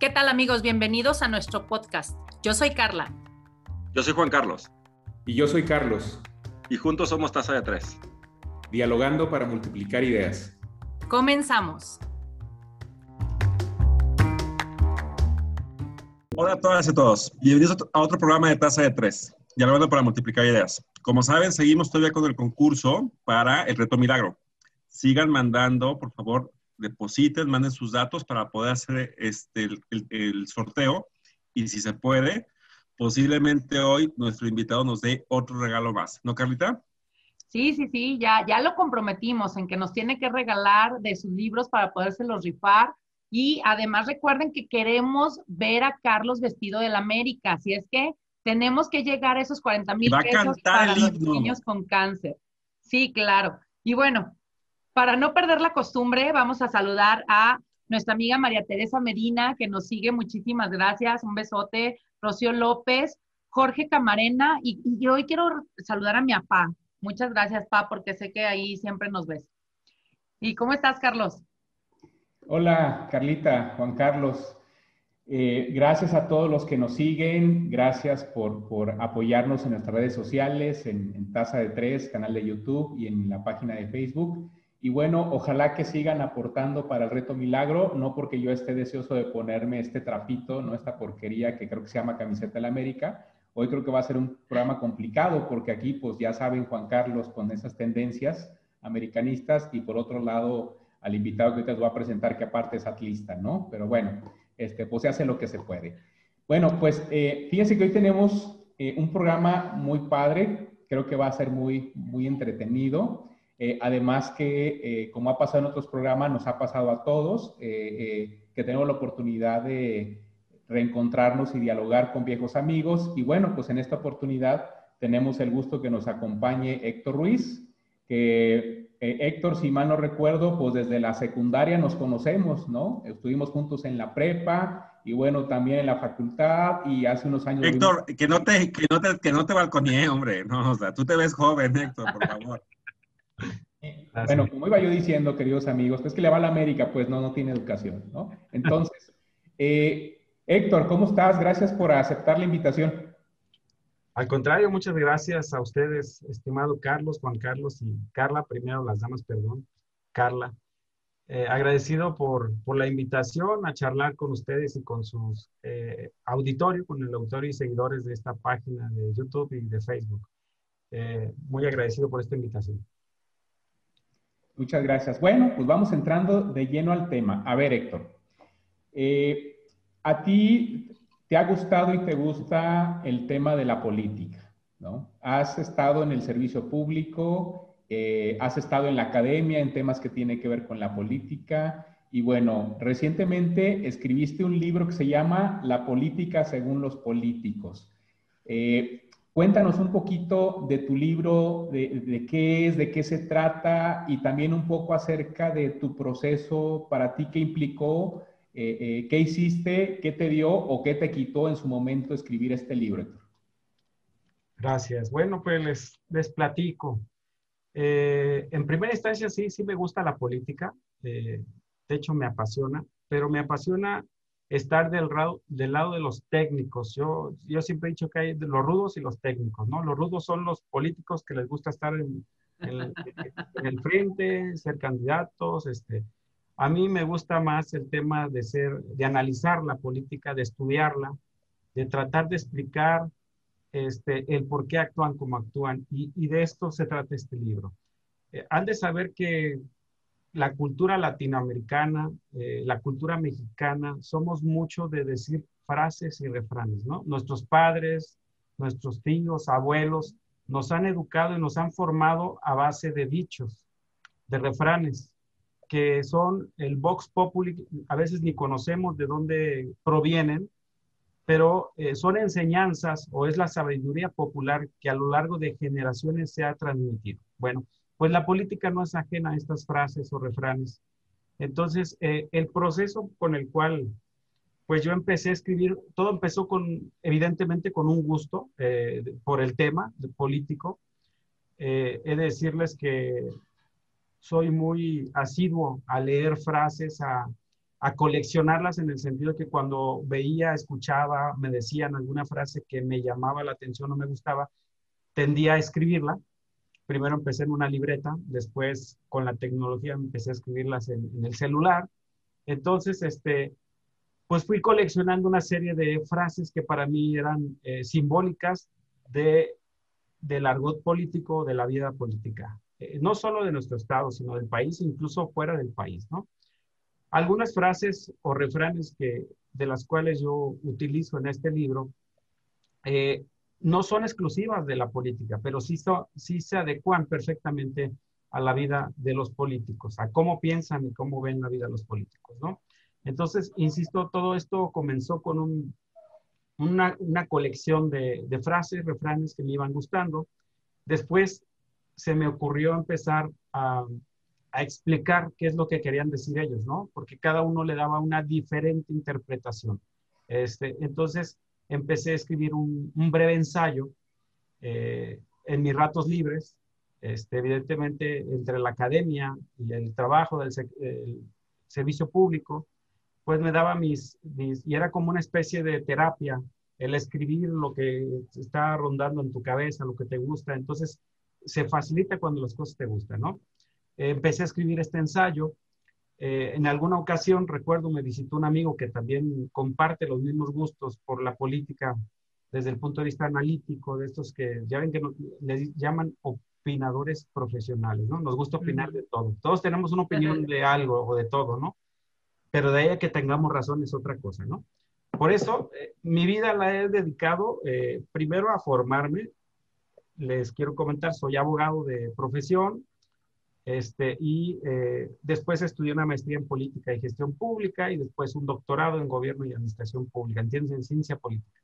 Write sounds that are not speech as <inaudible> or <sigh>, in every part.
¿Qué tal amigos? Bienvenidos a nuestro podcast. Yo soy Carla. Yo soy Juan Carlos. Y yo soy Carlos. Y juntos somos Taza de Tres. Dialogando para multiplicar ideas. Comenzamos. Hola a todas y a todos. Bienvenidos a otro programa de Taza de Tres. Dialogando para multiplicar ideas. Como saben, seguimos todavía con el concurso para el reto milagro. Sigan mandando, por favor, depositen, manden sus datos para poder hacer este, el, sorteo. Y si se puede, posiblemente hoy nuestro invitado nos dé otro regalo más. ¿No, Carlita? Sí, sí, sí, ya, ya lo comprometimos en que nos tiene que regalar de sus libros para podérselos rifar. Y además recuerden que queremos ver a Carlos vestido del América. Así es que tenemos que llegar a esos 40 mil pesos para los niños con cáncer. Sí, claro. Y bueno, para no perder la costumbre, vamos a saludar a nuestra amiga María Teresa Medina, que nos sigue. Muchísimas gracias. Un besote. Rocío López, Jorge Camarena. Y, hoy quiero saludar a mi papá. Muchas gracias, pa, porque sé que ahí siempre nos ves. ¿Y cómo estás, Carlos? Hola, Carlita, Juan Carlos. Eh, gracias a todos los que nos siguen, gracias por, por apoyarnos en nuestras redes sociales, en, en Taza de Tres, canal de YouTube y en la página de Facebook. Y bueno, ojalá que sigan aportando para el reto milagro, no porque yo esté deseoso de ponerme este trapito, no esta porquería que creo que se llama camiseta de la América. Hoy creo que va a ser un programa complicado porque aquí, pues ya saben, Juan Carlos, con esas tendencias americanistas y por otro lado, al invitado que te voy a presentar, que aparte es atlista, ¿no? Pero bueno, este, pues se hace lo que se puede. Bueno, pues eh, fíjense que hoy tenemos eh, un programa muy padre, creo que va a ser muy, muy entretenido. Eh, además que, eh, como ha pasado en otros programas, nos ha pasado a todos, eh, que tenemos la oportunidad de reencontrarnos y dialogar con viejos amigos. Y bueno, pues en esta oportunidad tenemos el gusto que nos acompañe Héctor Ruiz, que Héctor, si mal no recuerdo, pues desde la secundaria nos conocemos, ¿no? Estuvimos juntos en la prepa y bueno, también en la facultad y hace unos años... Héctor, que no te, que no te, que no te balconee, hombre, no, o sea, tú te ves joven, Héctor, por favor. <laughs> Bueno, como iba yo diciendo, queridos amigos, pues que le va a la América, pues no, no tiene educación, ¿no? Entonces, <laughs> eh, Héctor, ¿cómo estás? Gracias por aceptar la invitación. Al contrario, muchas gracias a ustedes, estimado Carlos, Juan Carlos y Carla, primero las damas, perdón, Carla. Eh, agradecido por, por, la invitación a charlar con ustedes y con sus eh, auditorio, con el auditorio y seguidores de esta página de YouTube y de Facebook. Eh, muy agradecido por esta invitación. Muchas gracias. Bueno, pues vamos entrando de lleno al tema. A ver, Héctor, eh, a ti te ha gustado y te gusta el tema de la política, ¿no? Has estado en el servicio público, eh, has estado en la academia en temas que tienen que ver con la política y bueno, recientemente escribiste un libro que se llama La política según los políticos. Eh, Cuéntanos un poquito de tu libro, de, qué es, de qué se trata y también un poco acerca de tu proceso para ti, qué implicó, eh, eh, qué hiciste, qué te dio o qué te quitó en su momento escribir este libro. Gracias. Bueno, pues les, les platico. Eh, en primera instancia, sí, sí me gusta la política. de hecho, me apasiona, pero me apasiona estar del, del lado de los técnicos. Yo, yo siempre he dicho que hay los rudos y los técnicos, ¿no? Los rudos son los políticos que les gusta estar en, en, el frente, ser candidatos. Este. A mí me gusta más el tema de ser, de analizar la política, de estudiarla, de tratar de explicar este, el por qué actúan como actúan. Y, y de esto se trata este libro. Eh, han de saber que la cultura latinoamericana, eh, la cultura mexicana, somos mucho de decir frases y refranes, ¿no? Nuestros padres, nuestros tíos, abuelos, nos han educado y nos han formado a base de dichos, de refranes, que son el vox populi, a veces ni conocemos de dónde provienen, pero eh, son enseñanzas o es la sabiduría popular que a lo largo de generaciones se ha transmitido. Bueno, pues la política no es ajena a estas frases o refranes. Entonces, eh, el proceso con el cual, pues yo empecé a escribir, todo empezó con, evidentemente, con un gusto eh, por el tema político. Eh, he de decirles que soy muy asiduo a leer frases, a, a coleccionarlas en el sentido que cuando veía, escuchaba, me decían alguna frase que me llamaba la atención o me gustaba, tendía a escribirla. Primero empecé en una libreta, después con la tecnología empecé a escribirlas en, el celular. Entonces, este, pues fui coleccionando una serie de frases que para mí eran eh, simbólicas de, del argot político, de la vida política, eh, no solo de nuestro estado, sino del país, incluso fuera del país, ¿no? Algunas frases o refranes que, de las cuales yo utilizo en este libro eh, no son exclusivas de la política, pero sí, sí se adecuan perfectamente a la vida de los políticos, a cómo piensan y cómo ven la vida de los políticos, ¿no? Entonces, insisto, todo esto comenzó con un, una, colección de, de, frases, refranes que me iban gustando. Después se me ocurrió empezar a, a explicar qué es lo que querían decir ellos, ¿no? Porque cada uno le daba una diferente interpretación. Este, entonces empecé a escribir un, breve ensayo eh, en mis ratos libres, este, evidentemente entre la academia y el trabajo del servicio público, pues me daba mis, mis, y era como una especie de terapia, el escribir lo que está rondando en tu cabeza, lo que te gusta, entonces se facilita cuando las cosas te gustan, ¿no? empecé a escribir este ensayo. Eh, en alguna ocasión, recuerdo, me visitó un amigo que también comparte los mismos gustos por la política desde el punto de vista analítico, de estos que ya ven que les llaman opinadores profesionales, ¿no? Nos gusta opinar de todo. Todos tenemos una opinión de algo o de todo, ¿no? Pero de ahí a que tengamos razón es otra cosa, ¿no? Por eso, eh, mi vida la he dedicado eh, primero a formarme. Les quiero comentar, soy abogado de profesión, este, y eh, después estudié una maestría en política y gestión pública y después un doctorado en gobierno y administración pública, ¿entiendes? En ciencia política.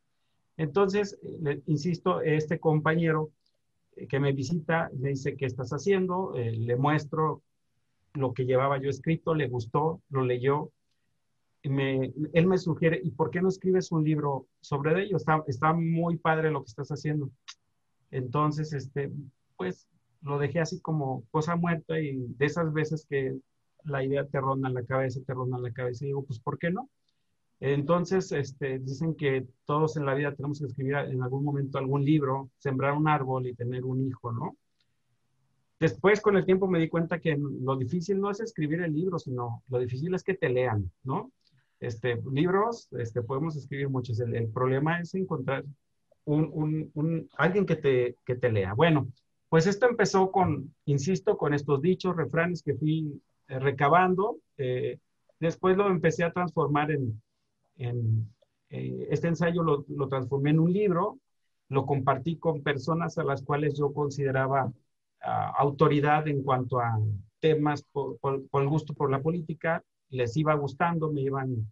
Entonces, le, insisto, este compañero eh, que me visita me dice, ¿qué estás haciendo? Eh, le muestro lo que llevaba yo escrito, le gustó, lo leyó. Él me sugiere, ¿y por qué no escribes un libro sobre ello? Está, está muy padre lo que estás haciendo. Entonces, este, pues lo dejé así como cosa muerta y de esas veces que la idea te ronda en la cabeza, te ronda en la cabeza y digo, pues ¿por qué no? Entonces, este, dicen que todos en la vida tenemos que escribir en algún momento algún libro, sembrar un árbol y tener un hijo, ¿no? Después, con el tiempo, me di cuenta que lo difícil no es escribir el libro, sino lo difícil es que te lean, ¿no? Este, libros, este, podemos escribir muchos. El, problema es encontrar un, un, alguien que te, que te lea. Bueno, pues esto empezó con, insisto, con estos dichos, refranes que fui eh, recabando. Eh, después lo empecé a transformar en, eh, este ensayo lo, transformé en un libro, lo compartí con personas a las cuales yo consideraba ah, autoridad en cuanto a temas por, por, el gusto por la política, les iba gustando, me iban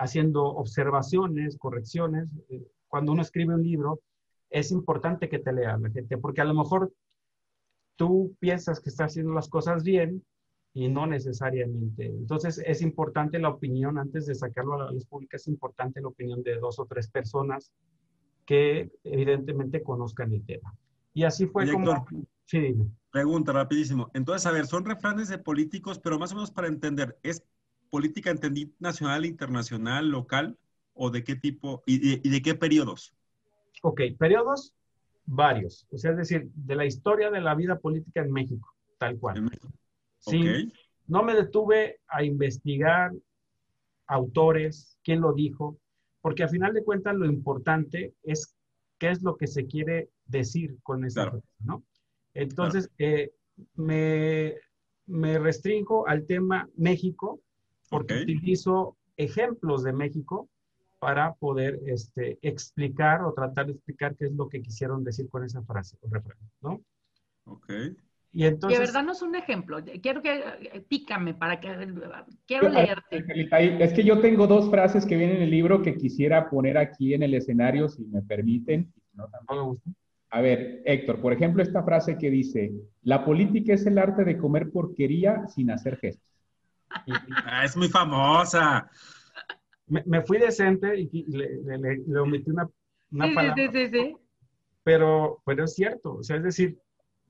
haciendo observaciones, correcciones. cuando uno escribe un libro, es importante que te lea la gente, porque a lo mejor tú piensas que estás haciendo las cosas bien y no necesariamente. Entonces es importante la opinión, antes de sacarlo a la luz pública, es importante la opinión de dos o tres personas que evidentemente conozcan el tema. Y así fue como... sí, Pregunta rapidísimo. Entonces, a ver, son refranes de políticos, pero más o menos para entender, ¿es política entendida nacional, internacional, local o de qué tipo y de qué periodos? Ok, periodos varios. O sea, es decir, de la historia de la vida política en México, tal cual. Sí, no me detuve a investigar autores, quién lo dijo, porque al final de cuentas lo importante es qué es lo que se quiere decir con esa ¿no? Entonces, eh, me, me, restringo al tema México porque utilizo ejemplos de México para poder este, explicar o tratar de explicar qué es lo que quisieron decir con esa frase o refrán, ¿no? Ok. Y entonces... De verdad no es un ejemplo. Quiero que, eh, pícame para que, quiero leerte. Es que yo tengo dos frases que vienen en el libro que quisiera poner aquí en el escenario, si me permiten. No, tampoco A ver, Héctor, por ejemplo, esta frase que dice, la política es el arte de comer porquería sin hacer gestos. <laughs> Ah, es muy famosa me, fui decente y le, omití una, una palabra. Sí, sí, sí, pero, pero es cierto, o sea, es decir,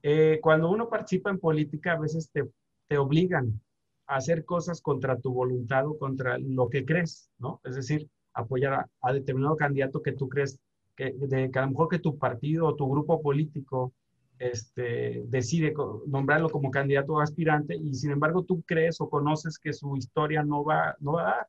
eh, cuando uno participa en política, a veces te, te obligan hacer cosas contra tu voluntad o contra lo que crees, ¿no? Es decir, apoyar a, determinado candidato que tú crees que, de, que a lo mejor que tu partido o tu grupo político este, decide nombrarlo como candidato o aspirante y sin embargo tú crees o conoces que su historia no va, no va a dar,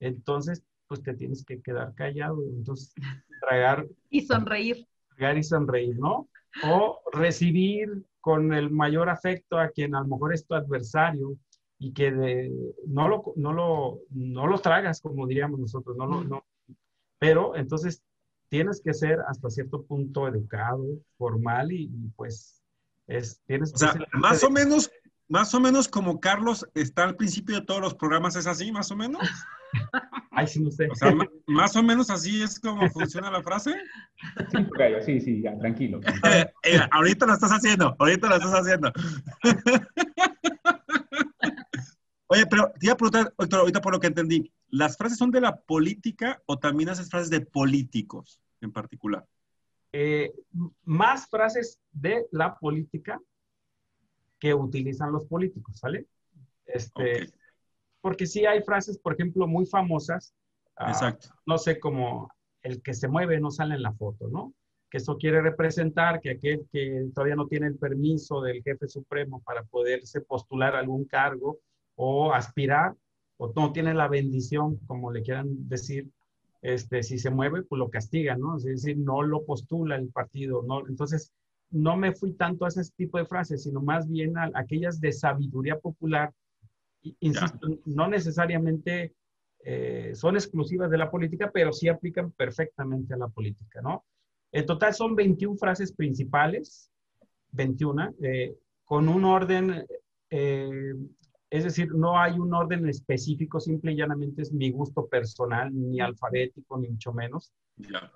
entonces pues te tienes que quedar callado, entonces tragar... <laughs> Y sonreír. Tragar y sonreír, ¿no? O recibir con el mayor afecto a quien a lo mejor es tu adversario y que no, lo, no, lo, no lo tragas, como diríamos nosotros, no, lo, no. pero entonces tienes que ser hasta cierto punto educado, formal y, pues es, tienes o sea, más o menos, más o menos como Carlos está al principio de todos los programas, ¿es así, más o menos? <laughs> Ay, sí, no sé. O sea, más o menos así es como funciona la frase. Sí, sí, sí, ya, tranquilo. Eh, <laughs> eh, ahorita lo estás haciendo, ahorita lo estás haciendo. <laughs> Oye, pero te iba a preguntar, ahorita por lo que entendí, ¿las frases son de la política o también haces frases de políticos en particular? Eh, más frases de la política que utilizan los políticos, ¿sale? Este, Porque sí hay frases, por ejemplo, muy famosas. Ah, Exacto. no sé, como el que se mueve no sale en la foto, ¿no? Que eso quiere representar que aquel que todavía no tiene el permiso del jefe supremo para poderse postular algún cargo, o aspirar o no tiene la bendición, como le quieran decir, este, si se mueve, pues lo castiga, ¿no? Es decir, no lo postula el partido, ¿no? Entonces, no me fui tanto a ese tipo de frases, sino más bien a, aquellas de sabiduría popular, insisto, no necesariamente eh, son exclusivas de la política, pero sí aplican perfectamente a la política, ¿no? En total son 21 frases principales, 21, eh, con un orden eh, es decir, no hay un orden específico, simple y llanamente es mi gusto personal, ni alfabético, ni mucho menos.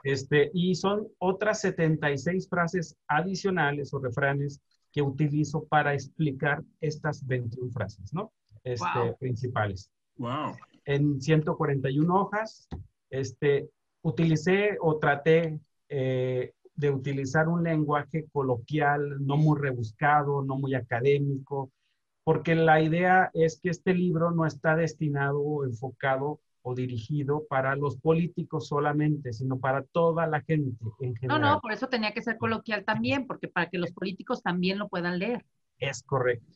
Este, y son otras 76 frases adicionales o refranes que utilizo para explicar estas 21 frases, ¿no? Este, Principales. Wow. En 141 hojas, este, utilicé o traté eh, de utilizar un lenguaje coloquial, no muy rebuscado, no muy académico, porque la idea es que este libro no está destinado o enfocado o dirigido para los políticos solamente, sino para toda la gente en general. No, no, por eso tenía que ser coloquial también, porque para que los políticos también lo puedan leer. Es correcto.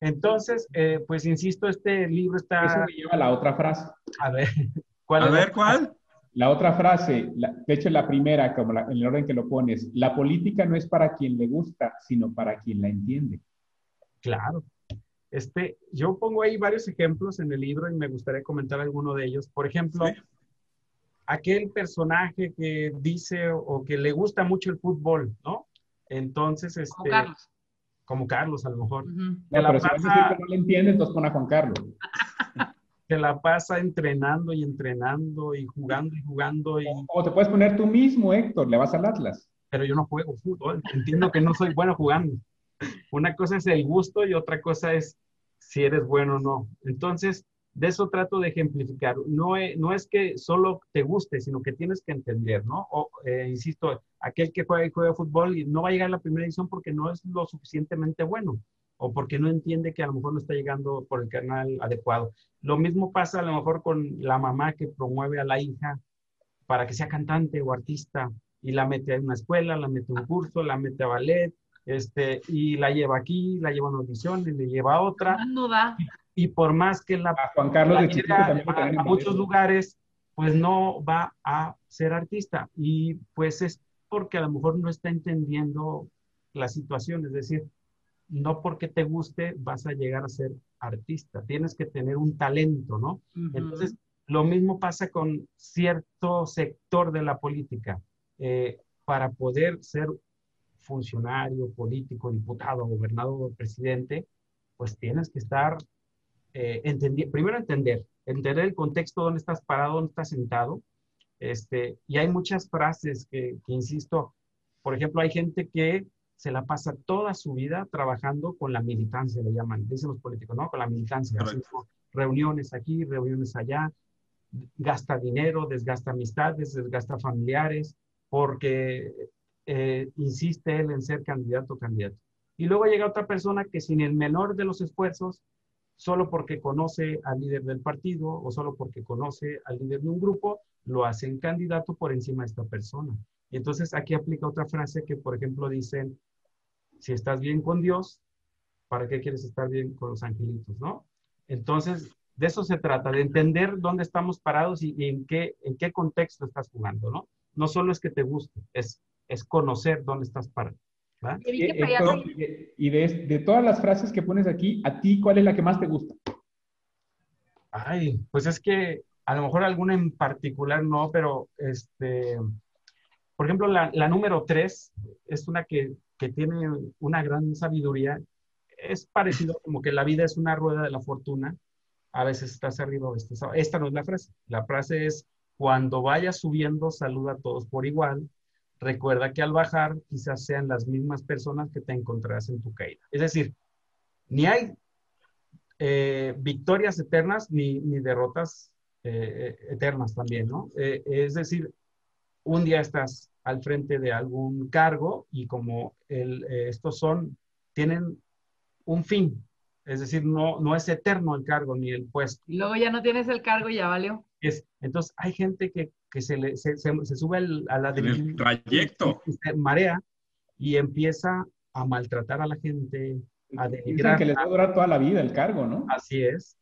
Entonces, eh, pues insisto, este libro está... Eso me lleva a la otra frase. A ver, <laughs> ¿cuál? A ver, ¿cuál? La otra frase, de hecho la primera, como en el orden que lo pones, la política no es para quien le gusta, sino para quien la entiende. Claro, este, yo pongo ahí varios ejemplos en el libro y me gustaría comentar alguno de ellos. Por ejemplo, aquel personaje que dice o que le gusta mucho el fútbol, ¿no? Entonces, este... Como Carlos. Como Carlos, a lo mejor. pero si no le entiende, entonces pone a Juan Carlos. <laughs> que la pasa entrenando y entrenando y jugando y jugando. Y... O te puedes poner tú mismo, Héctor, le vas al Atlas. Pero yo no juego fútbol, entiendo que no soy bueno jugando. Una cosa es el gusto y otra cosa es si eres bueno o no. Entonces, de eso trato de ejemplificar. No, es, no es que solo te guste, sino que tienes que entender, ¿no? O, eh, insisto, aquel que juega juega fútbol y no va a llegar a la primera edición porque no es lo suficientemente bueno o porque no entiende que a lo mejor no está llegando por el canal adecuado. Lo mismo pasa a lo mejor con la mamá que promueve a la hija para que sea cantante o artista y la mete a una escuela, la mete a un curso, la mete a ballet, este, y la lleva aquí, la lleva a una audición, y le lleva a otra. Ah, no da. Y, por más que la, Juan Carlos a, muchos lugares, pues no va a ser artista. Y pues es porque a lo mejor no está entendiendo la situación, es decir, no porque te guste vas a llegar a ser artista, tienes que tener un talento, ¿no? Entonces, lo mismo pasa con cierto sector de la política. Eh, para poder ser funcionario, político, diputado, gobernador, presidente, pues tienes que estar, eh, primero entender, entender el contexto, dónde estás parado, dónde estás sentado. Este, y hay muchas frases que, insisto, por ejemplo, hay gente que se la pasa toda su vida trabajando con la militancia, le llaman, dicen los políticos, ¿no? Con la militancia. reuniones aquí, reuniones allá, gasta dinero, desgasta amistades, desgasta familiares, porque eh, insiste él en ser candidato o candidato. Y luego llega otra persona que sin el menor de los esfuerzos solo porque conoce al líder del partido o solo porque conoce al líder de un grupo, lo hacen candidato por encima de esta persona. Y entonces aquí aplica otra frase que, por ejemplo, dicen, si estás bien con Dios, ¿para qué quieres estar bien con los angelitos, no? Entonces, de eso se trata, de entender dónde estamos parados y, en, qué, en qué contexto estás jugando, ¿no? No solo es que te guste, es, es conocer dónde estás parado. Y, y de, de, todas las frases que pones aquí, ¿a ti cuál es la que más te gusta? Ay, pues es que a lo mejor alguna en particular no, pero este, por ejemplo, la, la número tres es una que, que, tiene una gran sabiduría. Es parecido como que la vida es una rueda de la fortuna. A veces estás arriba, a veces estás Esta no es la frase. La frase es, cuando vayas subiendo, saluda a todos por igual recuerda que al bajar quizás sean las mismas personas que te encontrarás en tu caída. Es decir, ni hay eh, victorias eternas ni, derrotas eh, eternas también, ¿no? Eh, es decir, un día estás al frente de algún cargo y como estos son, tienen un fin, es decir, no, no es eterno el cargo ni el puesto. Y luego ya no tienes el cargo y ya valió. Es, entonces, hay gente que, que se, le, se, se, sube a la del trayecto. se marea y empieza a maltratar a la gente, a denigrar. que les va a durar toda la vida el cargo, ¿no? Así es.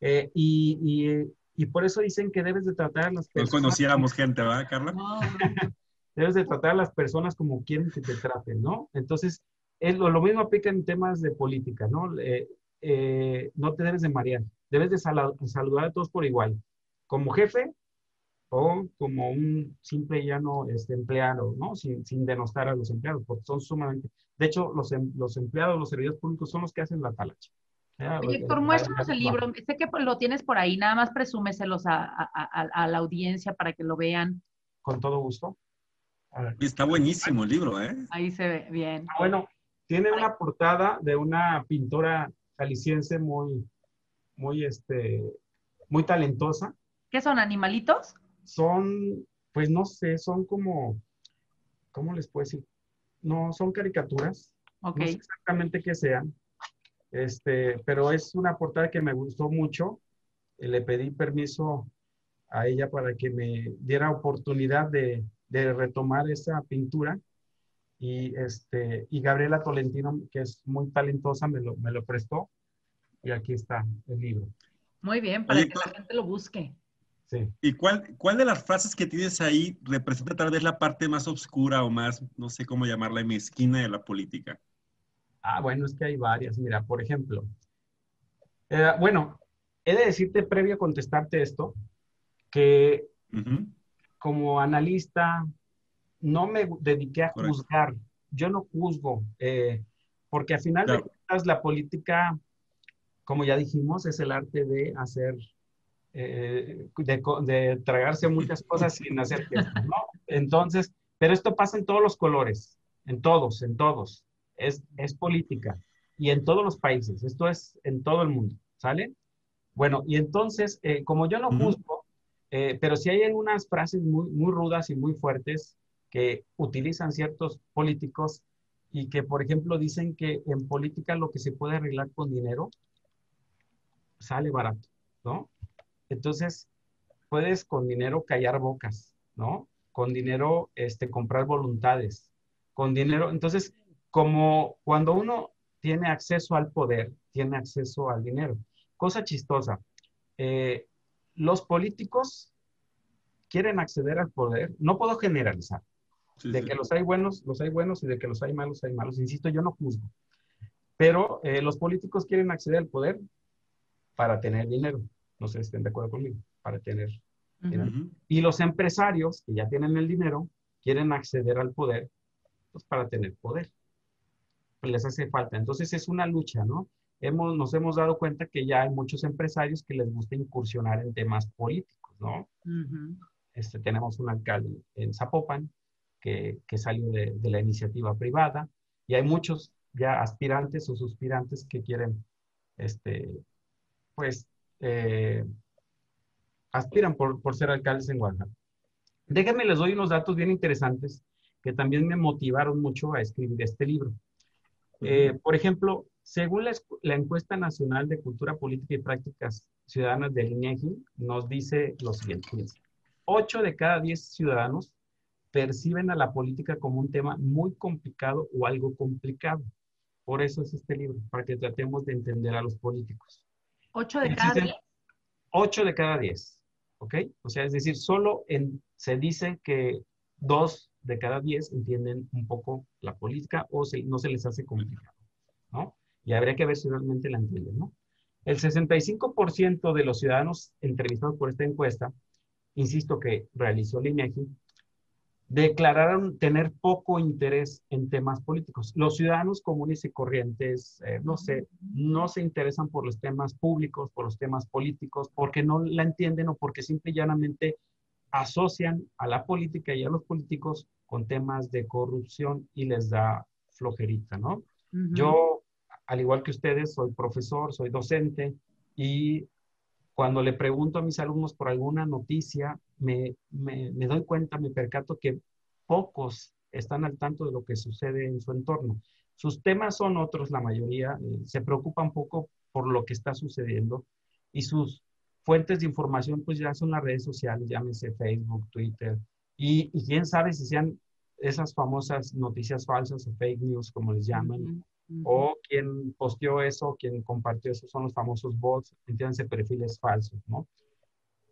Eh, y, y, y, por eso dicen que debes de tratar a las personas. No conocíamos gente, ¿verdad, Carla? <laughs> debes de tratar a las personas como quieren que te traten, ¿no? Entonces, es lo, lo mismo aplica en temas de política, ¿no? Eh, eh, no te debes de marear, debes de saludar a todos por igual como jefe o como un simple y llano este, empleado, ¿no? Sin, sin, denostar a los empleados, porque son sumamente... De hecho, los, em, los empleados, los servidores públicos son los que hacen la talacha. Héctor, muéstranos el libro. Sé que lo tienes por ahí, nada más presúmeselos a, a, a, la audiencia para que lo vean. Con todo gusto. Está buenísimo el libro, ¿eh? Ahí se ve bien. Ah, bueno, tiene una portada de una pintora jalisciense muy, muy, este, muy talentosa. ¿Qué son animalitos? Son, pues no sé, son como, ¿cómo les puedo decir? No, son caricaturas. No sé exactamente qué sean. Este, pero es una portada que me gustó mucho. Le pedí permiso a ella para que me diera oportunidad de, de retomar esa pintura. Y, este, y Gabriela Tolentino, que es muy talentosa, me lo, me lo prestó. Y aquí está el libro. Muy bien, para que la gente lo busque. ¿Y cuál, cuál de las frases que tienes ahí representa tal vez la parte más oscura o más, no sé cómo llamarla, mezquina de la política? Ah, bueno, es que hay varias. Mira, por ejemplo, eh, bueno, he de decirte previo a contestarte esto, que como analista no me dediqué a juzgar. Yo no juzgo, eh, porque al final de cuentas la política, como ya dijimos, es el arte de hacer eh, de, tragarse muchas cosas sin hacer que ¿no? Entonces, pero esto pasa en todos los colores, en todos, en todos. Es, es política y en todos los países. Esto es en todo el mundo, ¿sale? Bueno, y entonces, eh, como yo no juzgo, eh, pero si hay algunas frases muy, muy rudas y muy fuertes que utilizan ciertos políticos y que, por ejemplo, dicen que en política lo que se puede arreglar con dinero sale barato, ¿no? Entonces, puedes con dinero callar bocas, ¿no? Con dinero este, comprar voluntades, con dinero. Entonces, como cuando uno tiene acceso al poder, tiene acceso al dinero. Cosa chistosa, eh, los políticos quieren acceder al poder, no puedo generalizar, de que los hay buenos, los hay buenos y de que los hay malos, hay malos. Insisto, yo no juzgo. Pero eh, los políticos quieren acceder al poder para tener dinero no sé si estén de acuerdo conmigo, para tener Y los empresarios que ya tienen el dinero quieren acceder al poder pues, para tener poder. Pues les hace falta. Entonces es una lucha, ¿no? Hemos, nos hemos dado cuenta que ya hay muchos empresarios que les gusta incursionar en temas políticos, ¿no? este, tenemos un alcalde en Zapopan que, que salió de, de, la iniciativa privada y hay muchos ya aspirantes o suspirantes que quieren, este, pues, eh, aspiran por, por, ser alcaldes en Oaxaca. Déjenme, les doy unos datos bien interesantes que también me motivaron mucho a escribir este libro. Eh, por ejemplo, Según la, encuesta nacional de cultura política y prácticas ciudadanas del INEGI, nos dice lo siguiente. 8 de cada 10 ciudadanos perciben a la política como un tema muy complicado o algo complicado. Por eso es este libro, para que tratemos de entender a los políticos. ¿8 de cada 10? 8 de cada 10, ¿ok? O sea, es decir, solo en, se dice que 2 de cada 10 entienden un poco la política o no se les hace complicado, ¿no? Y habría que ver si realmente la entienden, ¿no? El 65% de los ciudadanos entrevistados por esta encuesta, insisto que realizó el INEGI, declararon tener poco interés en temas políticos. Los ciudadanos comunes y corrientes, eh, no sé, no se interesan por los temas públicos, por los temas políticos, porque no la entienden o porque simple y llanamente asocian a la política y a los políticos con temas de corrupción y les da flojerita, ¿no? Yo, al igual que ustedes, soy profesor, soy docente y cuando le pregunto a mis alumnos por alguna noticia, me, doy cuenta, me percato que pocos están al tanto de lo que sucede en su entorno. Sus temas son otros, la mayoría, eh, se preocupan poco por lo que está sucediendo y sus fuentes de información pues ya son las redes sociales, llámese Facebook, Twitter, y, quién sabe si sean esas famosas noticias falsas o fake news, como les llaman, o quien posteó eso, quien compartió eso, son los famosos bots, entiéndanse, perfiles falsos, ¿no?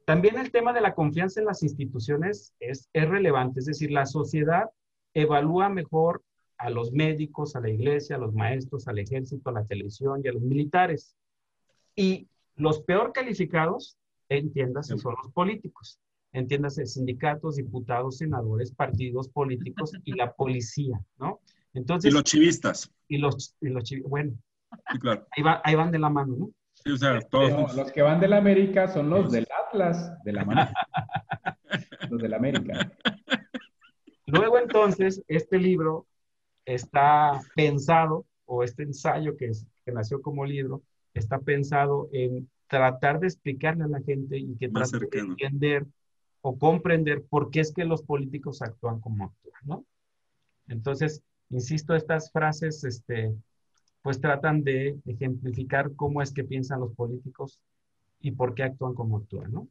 También el tema de la confianza en las instituciones es, es relevante, es decir, la sociedad evalúa mejor a los médicos, a la iglesia, a los maestros, al ejército, a la televisión y a los militares. Y los peor calificados, entiéndase, son los políticos. Entiéndase, sindicatos, diputados, senadores, partidos políticos y la policía, ¿no? Entonces, y los chivistas. Y los, y los chivistas, bueno. Sí, claro. ahí, va, ahí, van de la mano, ¿no? Sí, o sea, todos. los que van de la América son los del Atlas, de la mano. <laughs> los de la América. Luego, entonces, este libro está pensado, o este ensayo que, es, que nació como libro, está pensado en tratar de explicarle a la gente y que trate de entender o comprender por qué es que los políticos actúan como actúan, ¿no? Entonces, Insisto, estas frases, este, pues tratan de ejemplificar cómo es que piensan los políticos y por qué actúan como actúan, ¿no?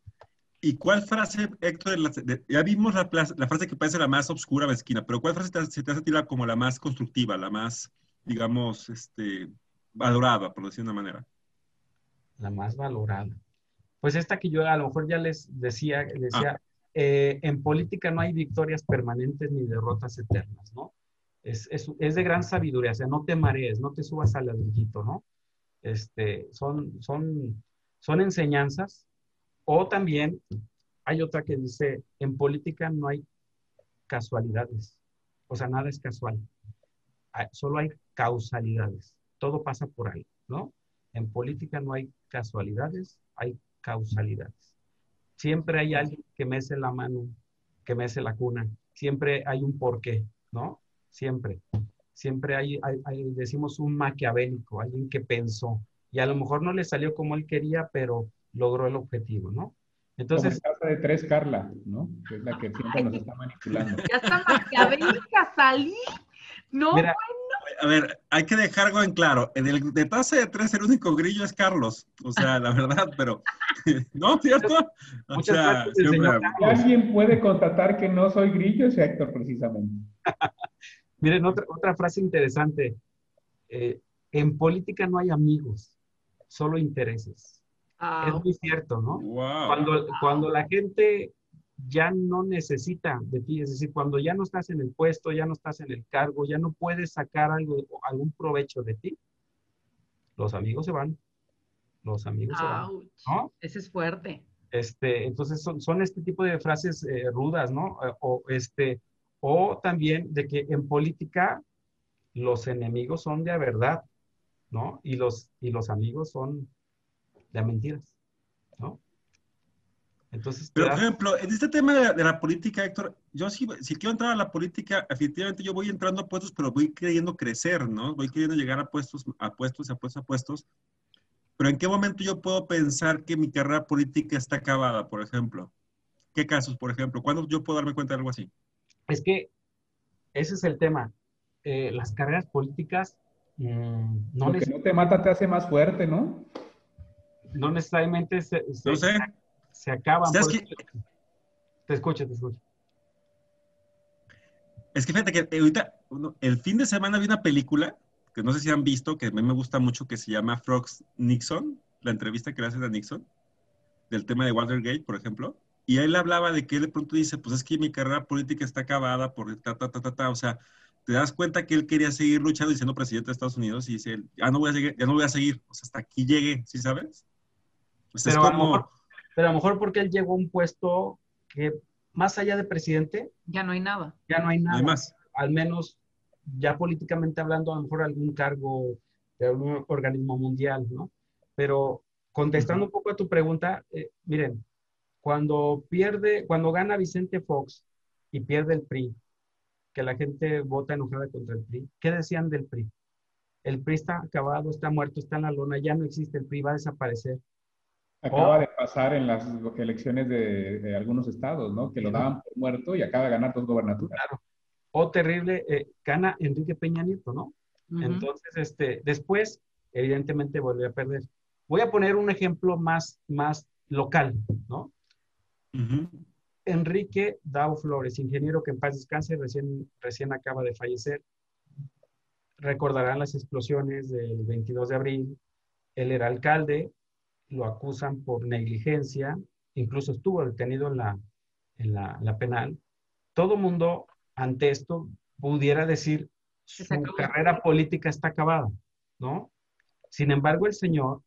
¿Y cuál frase, Héctor, ya vimos la, la, frase que parece la más oscura, mezquina, pero cuál frase se te hace tirar como la más constructiva, la más, digamos, este, valorada, por decir de una manera? La más valorada. Pues esta que yo a lo mejor ya les decía, decía, ah. eh, en política no hay victorias permanentes ni derrotas eternas, ¿no? Es, es, de gran sabiduría, o sea, no te marees, no te subas al ladrillito, ¿no? Este, son, son, son enseñanzas. O también hay otra que dice, en política no hay casualidades, o sea, nada es casual, solo hay causalidades, todo pasa por ahí, ¿no? En política no hay casualidades, hay causalidades. Siempre hay alguien que mece la mano, que mece la cuna, siempre hay un porqué, ¿no? Siempre. Siempre hay, decimos, un maquiavélico, alguien que pensó. Y a lo mejor no le salió como él quería, pero logró el objetivo, ¿no? Entonces. Como casa de tres, Carla, ¿no? Que es la que siempre nos está manipulando. Ya está maquiavélica, salí. No, bueno. A ver, hay que dejar algo en claro. En el de tasa de tres, el único grillo es Carlos. O sea, la verdad, pero. <laughs> ¿No, cierto? O sea, alguien puede constatar que no soy grillo, es Héctor, precisamente. Miren, otra, otra frase interesante. Eh, en política no hay amigos, solo intereses. Ah, es muy cierto, ¿no? Cuando, cuando la gente ya no necesita de ti, es decir, cuando ya no estás en el puesto, ya no estás en el cargo, ya no puedes sacar algo, algún provecho de ti, los amigos se van. Los amigos se van. ¿no? Ese es fuerte. Este, entonces son, son este tipo de frases eh, rudas, ¿no? O este, o también de que en política los enemigos son de verdad, ¿no? Y los, y los amigos son de mentiras, ¿no? Entonces, Pero, por ejemplo, en este tema de, la política, Héctor, yo sí, si quiero entrar a la política, efectivamente yo voy entrando a puestos, pero voy queriendo crecer, ¿no? Voy queriendo llegar a puestos, a puestos, a puestos, a puestos. Pero ¿en qué momento yo puedo pensar que mi carrera política está acabada, por ejemplo? ¿Qué casos, por ejemplo? ¿Cuándo yo puedo darme cuenta de algo así? Es que ese es el tema. Eh, las carreras políticas Mm, no Lo que no te mata te hace más fuerte, ¿no? No necesariamente se, se, se acaban. Te escucho, te escucho. Es que fíjate que ahorita, el fin de semana vi una película que no sé si han visto, que a mí me gusta mucho, que se llama Frogs Nixon, la entrevista que le hacen a Nixon, del tema de Watergate, por ejemplo. Y él hablaba de que él de pronto dice, pues es que mi carrera política está acabada por ta, ta, ta, ta, ta. O sea, te das cuenta que él quería seguir luchando y siendo presidente de Estados Unidos y dice, ya no voy a seguir, ya no voy a seguir. O sea, hasta aquí llegué, ¿sí sabes? Pues pero, a lo mejor, pero a lo mejor porque él llegó a un puesto que más allá de presidente... Ya no hay nada. Ya no hay nada. hay más. Al menos, ya políticamente hablando, a lo mejor algún cargo de algún organismo mundial, ¿no? Pero contestando un poco a tu pregunta, eh, miren, cuando pierde, cuando gana Vicente Fox y pierde el PRI, que la gente vota enojada contra el PRI, ¿qué decían del PRI? El PRI está acabado, está muerto, está en la lona, ya no existe, el PRI va a desaparecer. Acaba de pasar en las elecciones de, algunos estados, ¿no? Que lo daban por muerto y acaba de ganar dos gobernaturas. Claro. O terrible, eh, gana Enrique Peña Nieto, ¿no? Entonces, este, después, evidentemente, volvió a perder. Voy a poner un ejemplo más, más local, ¿no? Enrique Dao Flores, ingeniero que en paz descanse, recién, recién acaba de fallecer. Recordarán las explosiones del 22 de abril. Él era alcalde, lo acusan por negligencia, incluso estuvo detenido en la, en la, penal. Todo mundo ante esto pudiera decir su carrera política está acabada, ¿no? Sin embargo, el señor,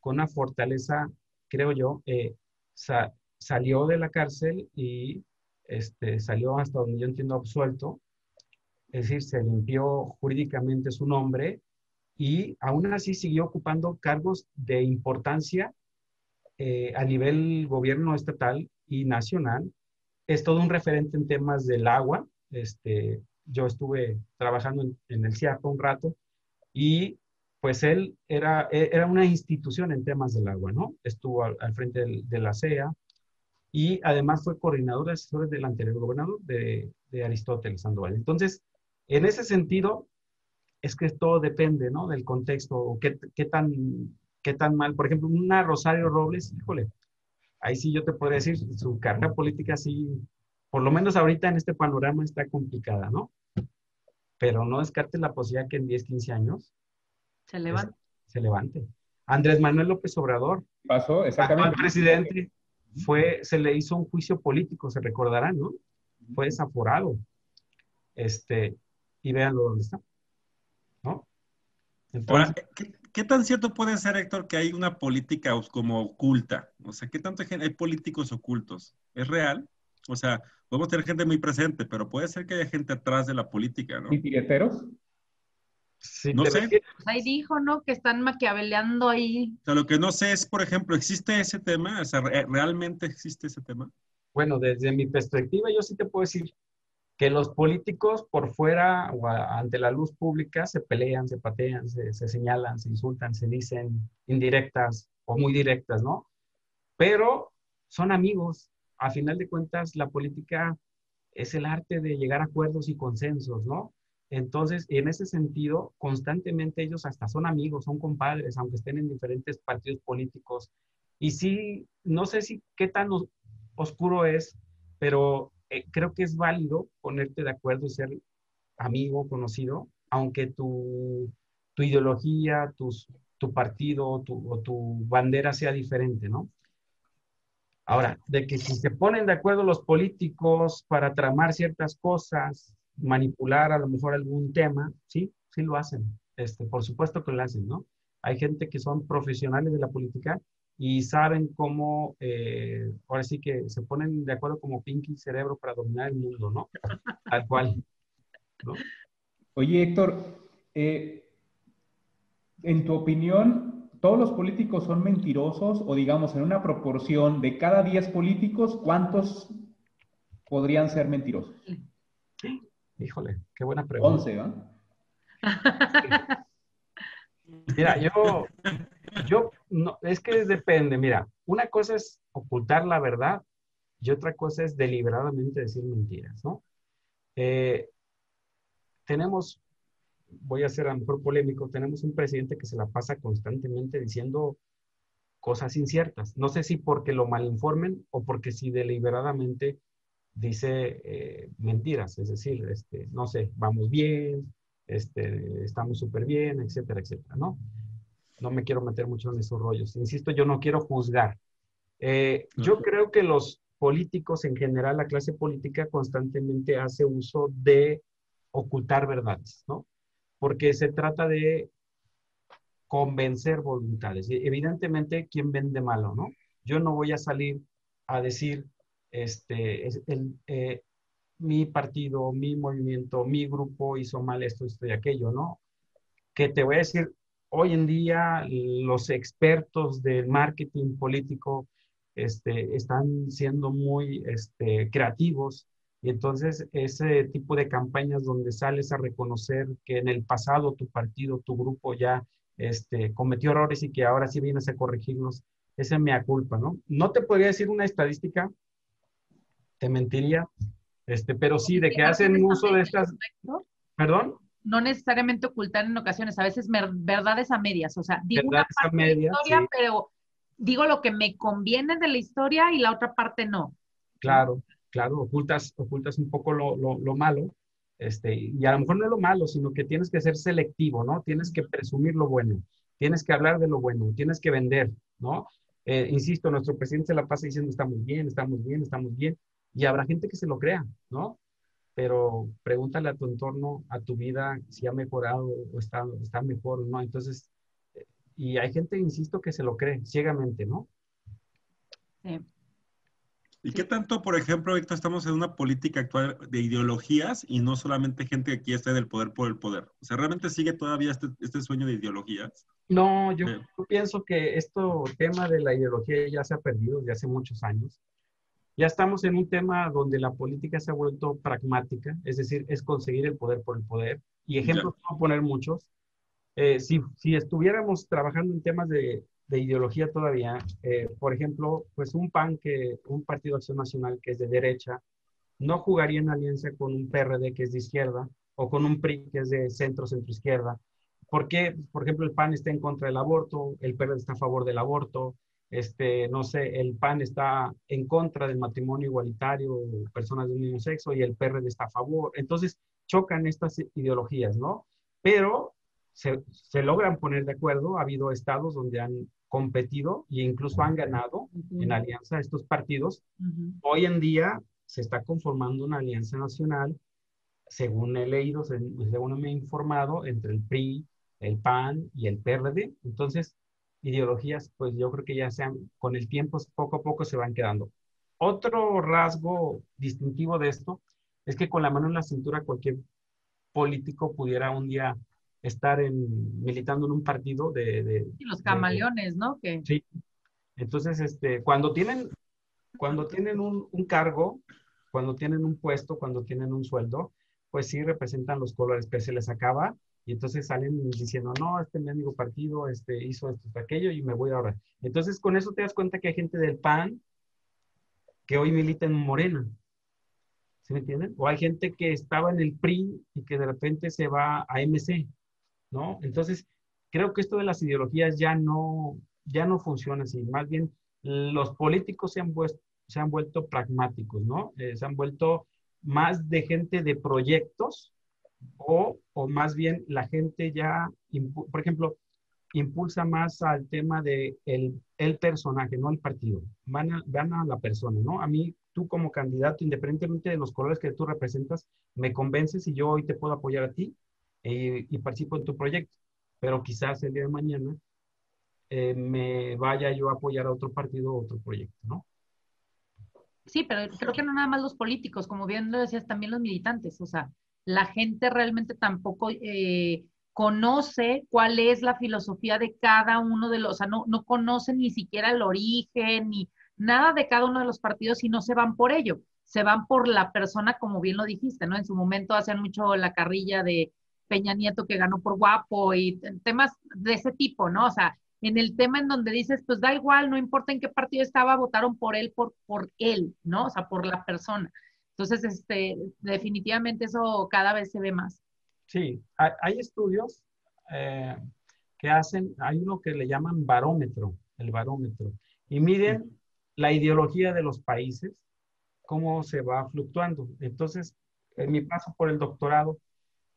con una fortaleza, creo yo, eh, salió de la cárcel y este, salió hasta donde yo entiendo absuelto, es decir, se limpió jurídicamente su nombre y aún así siguió ocupando cargos de importancia eh, a nivel gobierno estatal y nacional. Es todo un referente en temas del agua. Este, yo estuve trabajando en, el CIAPA un rato y pues él era, e, era una institución en temas del agua, ¿no? Estuvo al, frente de la CEA y además fue coordinador de asesores del anterior gobernador de, de Aristóteles Sandoval. Entonces, en ese sentido, es que todo depende, ¿no? Del contexto, qué, qué, tan, qué tan mal. Por ejemplo, una Rosario Robles, híjole, ahí sí yo te podría decir, su carrera política sí, por lo menos ahorita en este panorama está complicada, ¿no? Pero no descarte la posibilidad que en 10, 15 años se levante. se levante. Andrés Manuel López Obrador. Pasó, exactamente. El presidente fue, se le hizo un juicio político, se recordarán, ¿no? Fue desaforado. Este, y véanlo dónde está. ¿No? Entonces, ¿qué, tan cierto puede ser, Héctor, que hay una política como oculta? O sea, ¿qué tanto hay políticos ocultos? ¿Es real? O sea, podemos tener gente muy presente, pero puede ser que haya gente atrás de la política, ¿no? ¿Y tireteros? Sí, no sé. Pues ahí dijo, ¿no? Que están maquiaveleando ahí. O sea, lo que no sé es, por ejemplo, ¿existe ese tema? O sea, ¿realmente existe ese tema? Bueno, desde mi perspectiva, yo sí te puedo decir que los políticos por fuera o ante la luz pública se pelean, se patean, se, señalan, se insultan, se dicen indirectas o muy directas, ¿no? Pero son amigos. A final de cuentas, la política es el arte de llegar a acuerdos y consensos, ¿no? Entonces, en ese sentido, constantemente ellos hasta son amigos, son compadres, aunque estén en diferentes partidos políticos. Y sí, no sé si qué tan oscuro es, pero eh, creo que es válido ponerte de acuerdo y ser amigo, conocido, aunque tu, tu ideología, tus, tu partido tu, o tu bandera sea diferente, ¿no? Ahora, de que si se ponen de acuerdo los políticos para tramar ciertas cosas, manipular a lo mejor algún tema, sí, sí lo hacen. Este, por supuesto que lo hacen, ¿no? Hay gente que son profesionales de la política y saben cómo, eh, ahora sí que se ponen de acuerdo como Pinky Cerebro para dominar el mundo, ¿no? Tal cual. Oye, Héctor, eh, en tu opinión, ¿todos los políticos son mentirosos? O digamos, en una proporción de cada 10 políticos, ¿cuántos podrían ser mentirosos? Híjole, qué buena pregunta. 11, ¿no? Mira, yo, yo, no, es que depende, mira, una cosa es ocultar la verdad y otra cosa es deliberadamente decir mentiras, ¿no? Eh, tenemos voy a ser a lo mejor polémico, tenemos un presidente que se la pasa constantemente diciendo cosas inciertas. No sé si porque lo malinformen o porque si deliberadamente dice eh, mentiras, es decir, este, no sé, vamos bien, este, estamos súper bien, etcétera, etcétera, ¿no? No me quiero meter mucho en esos rollos. Insisto, yo no quiero juzgar. Eh, yo creo que los políticos en general, la clase política constantemente hace uso de ocultar verdades, ¿no? Porque se trata de convencer voluntades. Evidentemente, ¿quién vende malo, no? Yo no voy a salir a decir, este, el, eh, mi partido, mi movimiento, mi grupo hizo mal esto, esto y aquello, ¿no? Que te voy a decir, hoy en día los expertos del marketing político este, están siendo muy este, creativos y entonces ese tipo de campañas donde sales a reconocer que en el pasado tu partido, tu grupo ya este, cometió errores y que ahora sí vienes a corregirlos, esa es mea culpa, ¿no? No te podría decir una estadística, te mentiría, este, pero sí, de que hacen uso de estas... ¿Perdón? No necesariamente ocultar en ocasiones, a veces verdades a medias, o sea, digo una parte de la historia, pero digo lo que me conviene de la historia y la otra parte no. Claro, claro, ocultas, ocultas un poco lo, lo, lo malo, este, y a lo mejor no lo malo, sino que tienes que ser selectivo, ¿no? Tienes que presumir lo bueno, tienes que hablar de lo bueno, tienes que vender, ¿no? Eh, insisto, nuestro presidente se la pasa diciendo estamos bien, estamos bien, estamos bien, y habrá gente que se lo crea, ¿no? Pero pregúntale a tu entorno, a tu vida, si ha mejorado o está, está mejor o no. Entonces, eh, y hay gente, insisto, que se lo cree ciegamente, ¿no? Sí. ¿Y qué tanto, por ejemplo, ahorita estamos en una política actual de ideologías y no solamente gente que quiere estar del poder por el poder? O sea, ¿realmente sigue todavía este, este sueño de ideologías? No, yo, pienso que esto tema de la ideología ya se ha perdido desde hace muchos años. Ya estamos en un tema donde la política se ha vuelto pragmática, es decir, es conseguir el poder por el poder. Y ejemplos, a poner muchos. Eh, si, si estuviéramos trabajando en temas de de ideología todavía. Eh, por ejemplo, pues un PAN, que, un Partido Acción Nacional que es de derecha, no jugaría en alianza con un PRD que es de izquierda o con un PRI que es de centro-centro-izquierda. ¿Por qué? Por ejemplo, el PAN está en contra del aborto, el PRD está a favor del aborto, este, no sé, el PAN está en contra del matrimonio igualitario, personas de un mismo sexo, y el PRD está a favor. Entonces, chocan estas ideologías, ¿no? Pero se, se, logran poner de acuerdo. Ha habido estados donde han competido e incluso han ganado en alianza estos partidos. Hoy en día se está conformando una alianza nacional, según he leído, según me he informado, entre el PRI, el PAN y el PRD. Entonces, ideologías, pues yo creo que ya sean, con el tiempo, poco a poco se van quedando. Otro rasgo distintivo de esto es que con la mano en la cintura cualquier político pudiera un día estar en, militando en un partido de... de los camaleones, ¿no? Que... Sí. Entonces, este, cuando tienen, cuando tienen un, un, cargo, cuando tienen un puesto, cuando tienen un sueldo, pues sí representan los colores, pero se les acaba y entonces salen diciendo, no, este mi amigo partido este, hizo esto, aquello y me voy ahora. Entonces, con eso te das cuenta que hay gente del PAN que hoy milita en Morena. ¿Sí me entienden? O hay gente que estaba en el PRI y que de repente se va a MC. ¿no? Entonces, creo que esto de las ideologías ya no, ya no funciona así. Más bien, los políticos se han, se han vuelto pragmáticos, ¿no? Eh, se han vuelto más de gente de proyectos o, o más bien la gente ya, por ejemplo, impulsa más al tema de el, el personaje, no el partido. Van a, van a la persona, ¿no? A mí, tú como candidato, independientemente de los colores que tú representas, me convences y yo hoy te puedo apoyar a ti eh, y participo en tu proyecto, pero quizás el día de mañana eh, me vaya yo a apoyar a otro partido o otro proyecto, ¿no? Sí, pero creo que no nada más los políticos, como bien lo decías, también los militantes, o sea, la gente realmente tampoco eh, conoce cuál es la filosofía de cada uno de los, o sea, no, no ni siquiera el origen ni nada de cada uno de los partidos y no se van por ello, se van por la persona, como bien lo dijiste, ¿no? En su momento hacen mucho la carrilla de Peña Nieto que ganó por guapo y temas de ese tipo, ¿no? O sea, en el tema en donde dices, pues da igual, no importa en qué partido estaba, votaron por él, por, por él, ¿no? O sea, por la persona. Entonces, este, definitivamente eso cada vez se ve más. Sí, hay, estudios eh, que hacen, hay uno que le llaman barómetro, el barómetro, y miden la ideología de los países, cómo se va fluctuando. Entonces, en mi paso por el doctorado,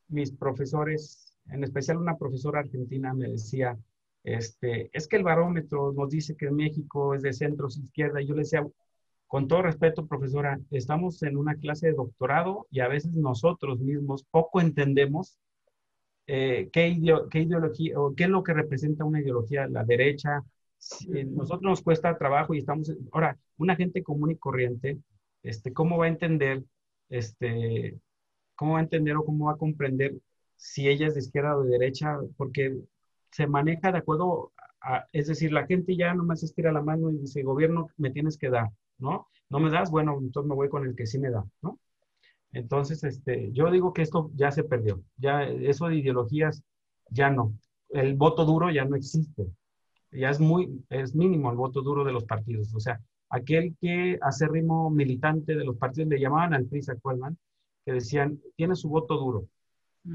mis profesores, en especial una profesora argentina, me decía, este, es que el barómetro nos dice que México es de centro izquierda. Y yo le decía, con todo respeto, profesora, estamos en una clase de doctorado y a veces nosotros mismos poco entendemos eh, qué, ideología o qué es lo que representa una ideología, la derecha. nosotros nos cuesta trabajo y estamos, ahora, una gente común y corriente, este, ¿cómo va a entender, este, cómo va a entender o cómo va a comprender si ella es de izquierda o de derecha? Porque se maneja de acuerdo a, es decir, la gente ya nomás estira la mano y dice, gobierno, me tienes que dar. ¿No? No me das, bueno, entonces me voy con el que sí me da, ¿no? Entonces, este, yo digo que esto ya se perdió, ya eso de ideologías ya no. El voto duro ya no existe. Ya es muy, es mínimo el voto duro de los partidos. O sea, aquel que hace ritmo militante de los partidos le llamaban al PRI, ¿se acuerdan? Que decían, tiene su voto duro.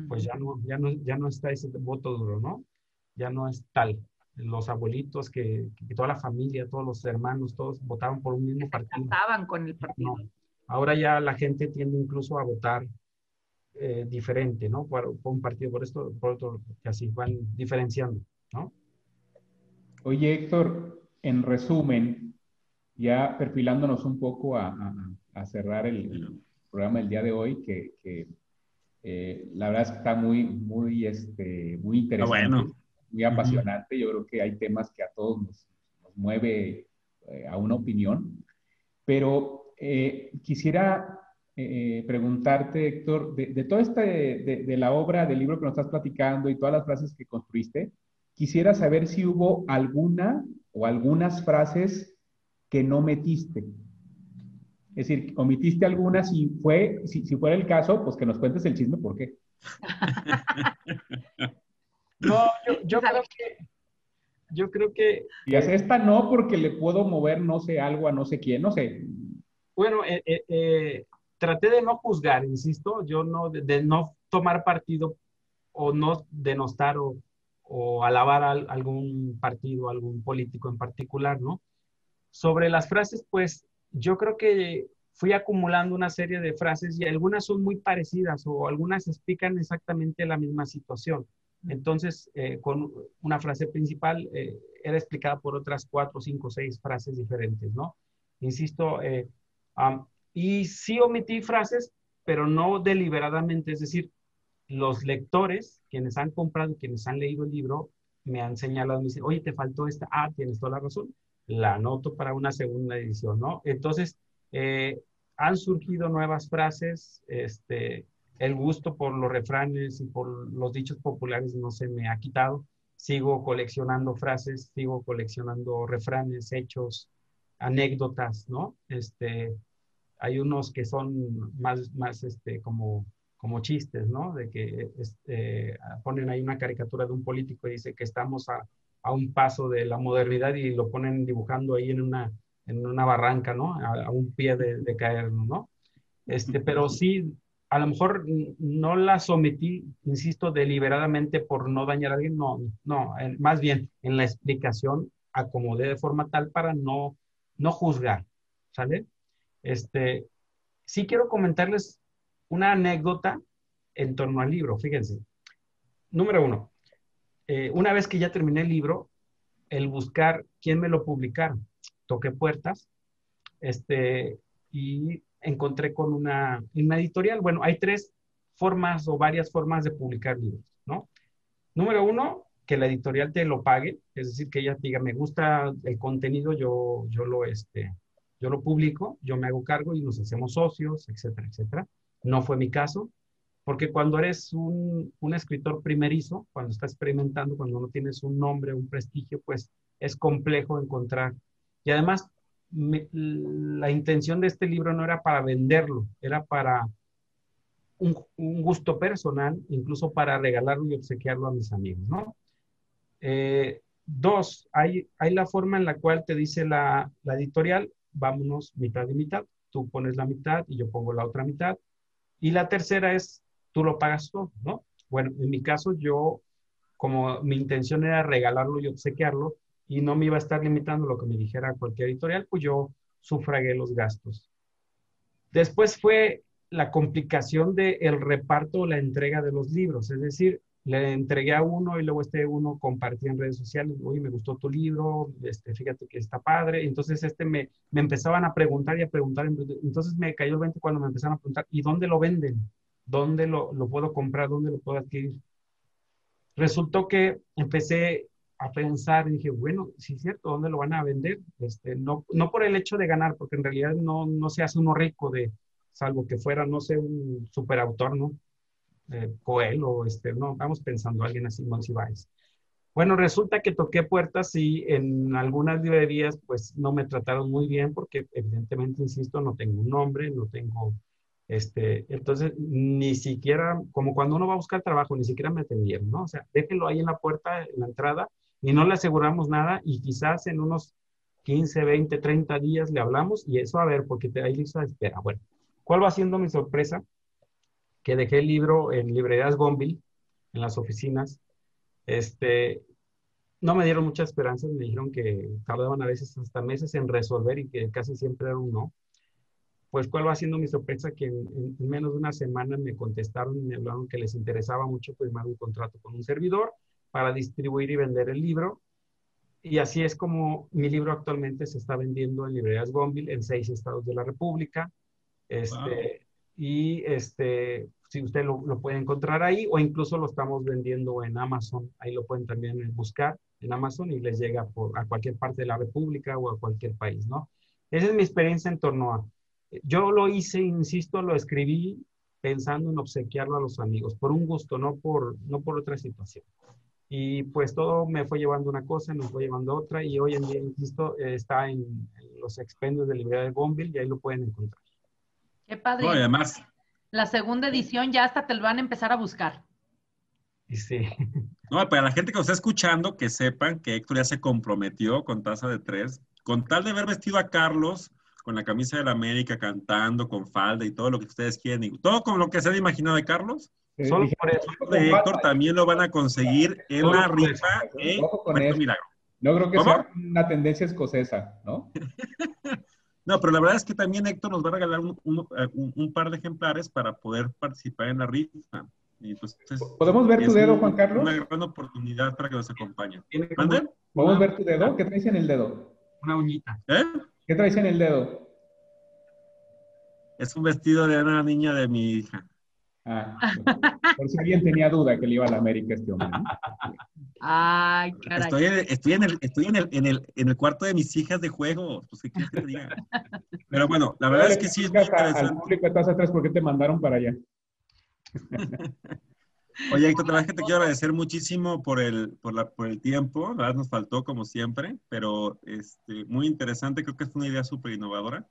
Pues ya no, ya no, ya no está ese voto duro, ¿no? Ya no es tal los abuelitos, que, toda la familia, todos los hermanos, todos votaban por un mismo partido. Estaban con el partido. Ahora ya la gente tiende incluso a votar eh, diferente, ¿no? Por, un partido, por esto, por otro, que así van diferenciando, ¿no? Oye, Héctor, en resumen, ya perfilándonos un poco a, cerrar el, programa del día de hoy, que, eh, la verdad es que está muy, muy, este, muy interesante. bueno muy apasionante. Yo creo que hay temas que a todos nos, mueve eh, a una opinión. Pero eh, quisiera eh, preguntarte, Héctor, de, de toda esta, de, de, la obra, del libro que nos estás platicando y todas las frases que construiste, quisiera saber si hubo alguna o algunas frases que no metiste. Es decir, omitiste algunas, si, fue, si, si fuera el caso, pues que nos cuentes el chisme, ¿por qué? <laughs> No, <laughs> yo, creo que. Yo creo que. Y hace esta no, porque le puedo mover, no sé, algo a no sé quién, no sé. Bueno, eh, eh, eh, traté de no juzgar, insisto, yo no, de, no tomar partido o no denostar o, o alabar a algún partido, algún político en particular, ¿no? Sobre las frases, pues yo creo que fui acumulando una serie de frases y algunas son muy parecidas o algunas explican exactamente la misma situación. Entonces, eh, con una frase principal eh, era explicada por otras cuatro, cinco, seis frases diferentes, ¿no? Insisto, eh, y sí omití frases, pero no deliberadamente, es decir, los lectores, quienes han comprado, quienes han leído el libro, me han señalado, me dicen, oye, te faltó esta, ah, tienes toda la razón, la anoto para una segunda edición, ¿no? Entonces, han surgido nuevas frases, este, el gusto por los refranes y por los dichos populares no se me ha quitado. Sigo coleccionando frases, sigo coleccionando refranes, hechos, anécdotas, ¿no? Este, hay unos que son más, más este, como, como chistes, ¿no? De que este, ponen ahí una caricatura de un político y dice que estamos a, a un paso de la modernidad y lo ponen dibujando ahí en una, en una barranca, ¿no? A, un pie de, de caer, ¿no? Este, pero sí, a lo mejor no la sometí, insisto, deliberadamente por no dañar a alguien, no, no, más bien en la explicación acomodé de forma tal para no, no juzgar, ¿sale? Este, sí quiero comentarles una anécdota en torno al libro, fíjense. Número uno, eh, una vez que ya terminé el libro, el buscar quién me lo publicara, toqué puertas, este, y encontré con una, editorial. Bueno, hay tres formas o varias formas de publicar libros, ¿no? Número uno, que la editorial te lo pague, es decir, que ella diga, me gusta el contenido, yo, yo, lo, este, yo lo publico, yo me hago cargo y nos hacemos socios, etcétera, etcétera. No fue mi caso, porque cuando eres un, un escritor primerizo, cuando estás experimentando, cuando no tienes un nombre, un prestigio, pues es complejo encontrar. Y además, la intención de este libro no era para venderlo, era para un, gusto personal, incluso para regalarlo y obsequiarlo a mis amigos, ¿no? Eh, dos, hay, hay la forma en la cual te dice la, editorial, vámonos mitad y mitad, tú pones la mitad y yo pongo la otra mitad. Y la tercera es, tú lo pagas todo, ¿no? Bueno, en mi caso yo, como mi intención era regalarlo y obsequiarlo, y no me iba a estar limitando lo que me dijera cualquier editorial, pues yo sufragué los gastos. Después fue la complicación del el reparto o la entrega de los libros, es decir, le entregué a uno y luego este uno compartía en redes sociales, oye, me gustó tu libro, este, fíjate que está padre. Entonces este me, me empezaban a preguntar y a preguntar. Entonces me cayó el 20 cuando me empezaron a preguntar, ¿y dónde lo venden? ¿Dónde lo, lo puedo comprar? ¿Dónde lo puedo adquirir? Resultó que empecé a pensar dije, bueno, sí es cierto, ¿dónde lo van a vender? Este, no, no por el hecho de ganar, porque en realidad no, no se hace uno rico de, salvo que fuera, no sé, un superautor, ¿no? eh, o este, no, vamos pensando alguien así, Monsiváis. Bueno, resulta que toqué puertas y en algunas librerías pues no me trataron muy bien porque evidentemente, insisto, no tengo un nombre, no tengo, este, entonces ni siquiera, como cuando uno va a buscar trabajo, ni siquiera me atendieron, ¿no? O sea, déjenlo ahí en la puerta, en la entrada y no le aseguramos nada y quizás en unos 15, 20, 30 días le hablamos y eso a ver, porque te, hay lista espera. Bueno, ¿cuál va siendo mi sorpresa? que dejé el libro en librerías Gonville, en las oficinas, este, no me dieron mucha esperanza, me dijeron que tardaban a veces hasta meses en resolver y que casi siempre era un no. Pues cuál va siendo mi sorpresa que en, menos de una semana me contestaron y me hablaron que les interesaba mucho firmar un contrato con un servidor para distribuir y vender el libro. Y así es como mi libro actualmente se está vendiendo en librerías Gonville en seis estados de la República. Este, Y este, si usted lo, lo, puede encontrar ahí o incluso lo estamos vendiendo en Amazon. Ahí lo pueden también buscar en Amazon y les llega por, a cualquier parte de la República o a cualquier país, ¿no? Esa es mi experiencia en torno a... Yo lo hice, insisto, lo escribí pensando en obsequiarlo a los amigos, por un gusto, no por, no por otra situación. Y pues todo me fue llevando una cosa, me fue llevando otra, y hoy en día, insisto, está en, en los expendios de librería de Gonville y ahí lo pueden encontrar. Qué padre. No, además, la segunda edición ya hasta te lo van a empezar a buscar. Sí. No, para la gente que nos está escuchando, que sepan que Héctor ya se comprometió con tasa de tres, con tal de haber vestido a Carlos con la camisa de la América, cantando, con falda y todo lo que ustedes quieren, y todo con lo que se ha imaginado de Carlos. Solo por eso. De Héctor también lo van a conseguir en la rifa en Milagro. No creo que sea una tendencia escocesa, ¿no? <laughs> No, pero la verdad es que también Héctor nos va a regalar un, un, par de ejemplares para poder participar en la rifa. ¿Podemos ver tu dedo, Juan Carlos? Una gran oportunidad para que nos acompañen. ¿Podemos ver tu dedo? ¿Qué traes en el dedo? Una uñita. ¿Eh? ¿Qué traes en el dedo? Es un vestido de una niña de mi hija. Ah, <laughs> por si alguien tenía duda que le iba a la América este hombre. Ay, caray. Estoy, estoy, en, el, estoy en, el, en, el, en el cuarto de mis hijas de juego. Pues, ¿qué quieres que te diga? Pero bueno, la verdad es que sí es muy interesante. Al público estás atrás, ¿por qué te mandaron para allá? <laughs> Oye, Héctor, la verdad es que te quiero agradecer muchísimo por el, por, la, por el tiempo. La verdad nos faltó como siempre, pero este, muy interesante. Creo que es una idea súper innovadora.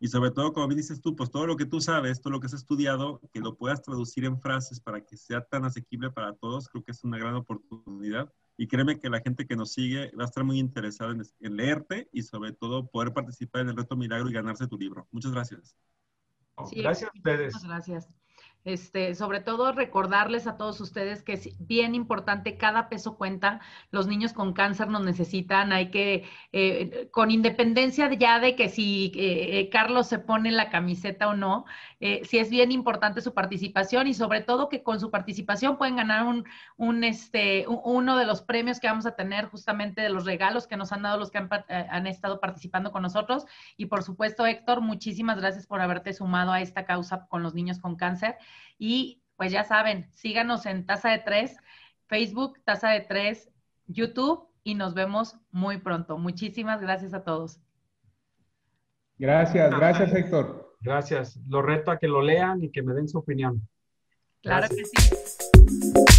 Y sobre todo, como bien dices tú, pues todo lo que tú sabes, todo lo que has estudiado, que lo puedas traducir en frases para que sea tan asequible para todos, creo que es una gran oportunidad. Y créeme que la gente que nos sigue va a estar muy interesada en, leerte y sobre todo poder participar en el reto Milagro y ganarse tu libro. Muchas gracias. gracias a ustedes. Muchas gracias. Este, sobre todo recordarles a todos ustedes que es bien importante, cada peso cuenta, los niños con cáncer nos necesitan, hay que, eh, con independencia ya de que si eh, eh, Carlos se pone la camiseta o no, sí es bien importante su participación y sobre todo que con su participación pueden ganar un, este, uno de los premios que vamos a tener justamente de los regalos que nos han dado los que han, han estado participando con nosotros y por supuesto Héctor, muchísimas gracias por haberte sumado a esta causa con los niños con cáncer. Y pues ya saben, síganos en Taza de Tres, Facebook, Taza de Tres, YouTube y nos vemos muy pronto. Muchísimas gracias a todos. Gracias, gracias Héctor. Gracias. Lo reto a que lo lean y que me den su opinión. Claro que sí.